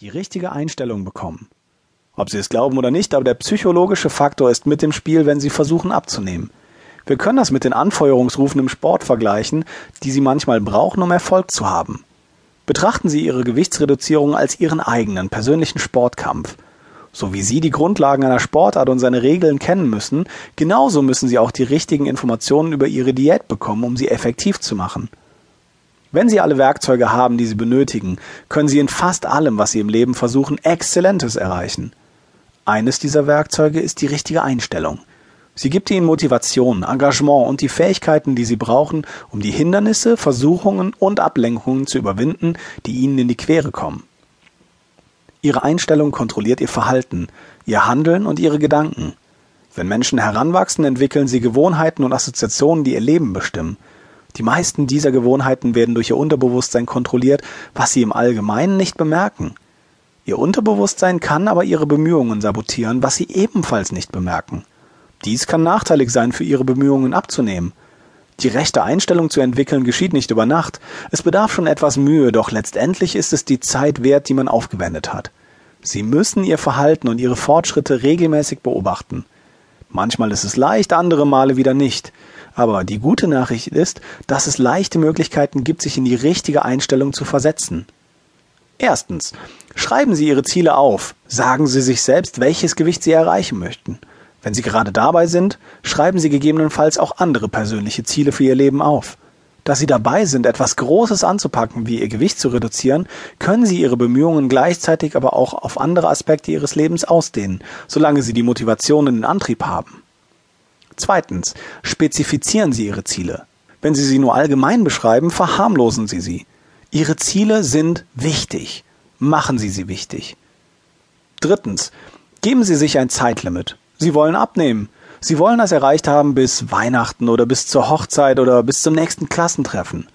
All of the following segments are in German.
die richtige Einstellung bekommen. Ob Sie es glauben oder nicht, aber der psychologische Faktor ist mit im Spiel, wenn Sie versuchen abzunehmen. Wir können das mit den Anfeuerungsrufen im Sport vergleichen, die Sie manchmal brauchen, um Erfolg zu haben. Betrachten Sie Ihre Gewichtsreduzierung als Ihren eigenen persönlichen Sportkampf. So wie Sie die Grundlagen einer Sportart und seine Regeln kennen müssen, genauso müssen Sie auch die richtigen Informationen über Ihre Diät bekommen, um sie effektiv zu machen. Wenn Sie alle Werkzeuge haben, die Sie benötigen, können Sie in fast allem, was Sie im Leben versuchen, Exzellentes erreichen. Eines dieser Werkzeuge ist die richtige Einstellung. Sie gibt Ihnen Motivation, Engagement und die Fähigkeiten, die Sie brauchen, um die Hindernisse, Versuchungen und Ablenkungen zu überwinden, die Ihnen in die Quere kommen. Ihre Einstellung kontrolliert Ihr Verhalten, Ihr Handeln und Ihre Gedanken. Wenn Menschen heranwachsen, entwickeln sie Gewohnheiten und Assoziationen, die ihr Leben bestimmen. Die meisten dieser Gewohnheiten werden durch ihr Unterbewusstsein kontrolliert, was sie im Allgemeinen nicht bemerken. Ihr Unterbewusstsein kann aber ihre Bemühungen sabotieren, was sie ebenfalls nicht bemerken. Dies kann nachteilig sein für ihre Bemühungen abzunehmen. Die rechte Einstellung zu entwickeln geschieht nicht über Nacht. Es bedarf schon etwas Mühe, doch letztendlich ist es die Zeit wert, die man aufgewendet hat. Sie müssen Ihr Verhalten und Ihre Fortschritte regelmäßig beobachten. Manchmal ist es leicht, andere Male wieder nicht. Aber die gute Nachricht ist, dass es leichte Möglichkeiten gibt, sich in die richtige Einstellung zu versetzen. Erstens. Schreiben Sie Ihre Ziele auf. Sagen Sie sich selbst, welches Gewicht Sie erreichen möchten. Wenn Sie gerade dabei sind, schreiben Sie gegebenenfalls auch andere persönliche Ziele für Ihr Leben auf. Da Sie dabei sind, etwas Großes anzupacken, wie Ihr Gewicht zu reduzieren, können Sie Ihre Bemühungen gleichzeitig aber auch auf andere Aspekte Ihres Lebens ausdehnen, solange Sie die Motivation und den Antrieb haben. Zweitens. Spezifizieren Sie Ihre Ziele. Wenn Sie sie nur allgemein beschreiben, verharmlosen Sie sie. Ihre Ziele sind wichtig. Machen Sie sie wichtig. Drittens. Geben Sie sich ein Zeitlimit. Sie wollen abnehmen. Sie wollen das erreicht haben bis Weihnachten oder bis zur Hochzeit oder bis zum nächsten Klassentreffen.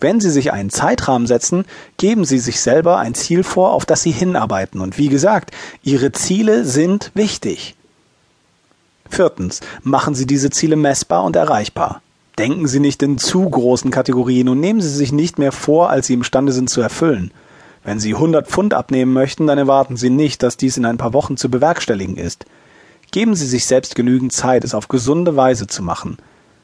Wenn Sie sich einen Zeitrahmen setzen, geben Sie sich selber ein Ziel vor, auf das Sie hinarbeiten. Und wie gesagt, Ihre Ziele sind wichtig. Viertens, machen Sie diese Ziele messbar und erreichbar. Denken Sie nicht in zu großen Kategorien und nehmen Sie sich nicht mehr vor, als Sie imstande sind zu erfüllen. Wenn Sie 100 Pfund abnehmen möchten, dann erwarten Sie nicht, dass dies in ein paar Wochen zu bewerkstelligen ist. Geben Sie sich selbst genügend Zeit, es auf gesunde Weise zu machen.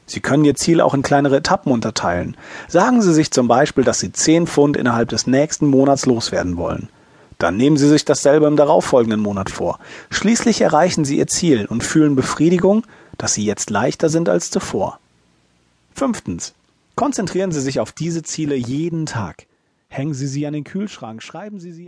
Sie können Ihr Ziel auch in kleinere Etappen unterteilen. Sagen Sie sich zum Beispiel, dass Sie 10 Pfund innerhalb des nächsten Monats loswerden wollen. Dann nehmen Sie sich dasselbe im darauffolgenden Monat vor. Schließlich erreichen Sie Ihr Ziel und fühlen Befriedigung, dass Sie jetzt leichter sind als zuvor. Fünftens. Konzentrieren Sie sich auf diese Ziele jeden Tag. Hängen Sie sie an den Kühlschrank, schreiben Sie sie in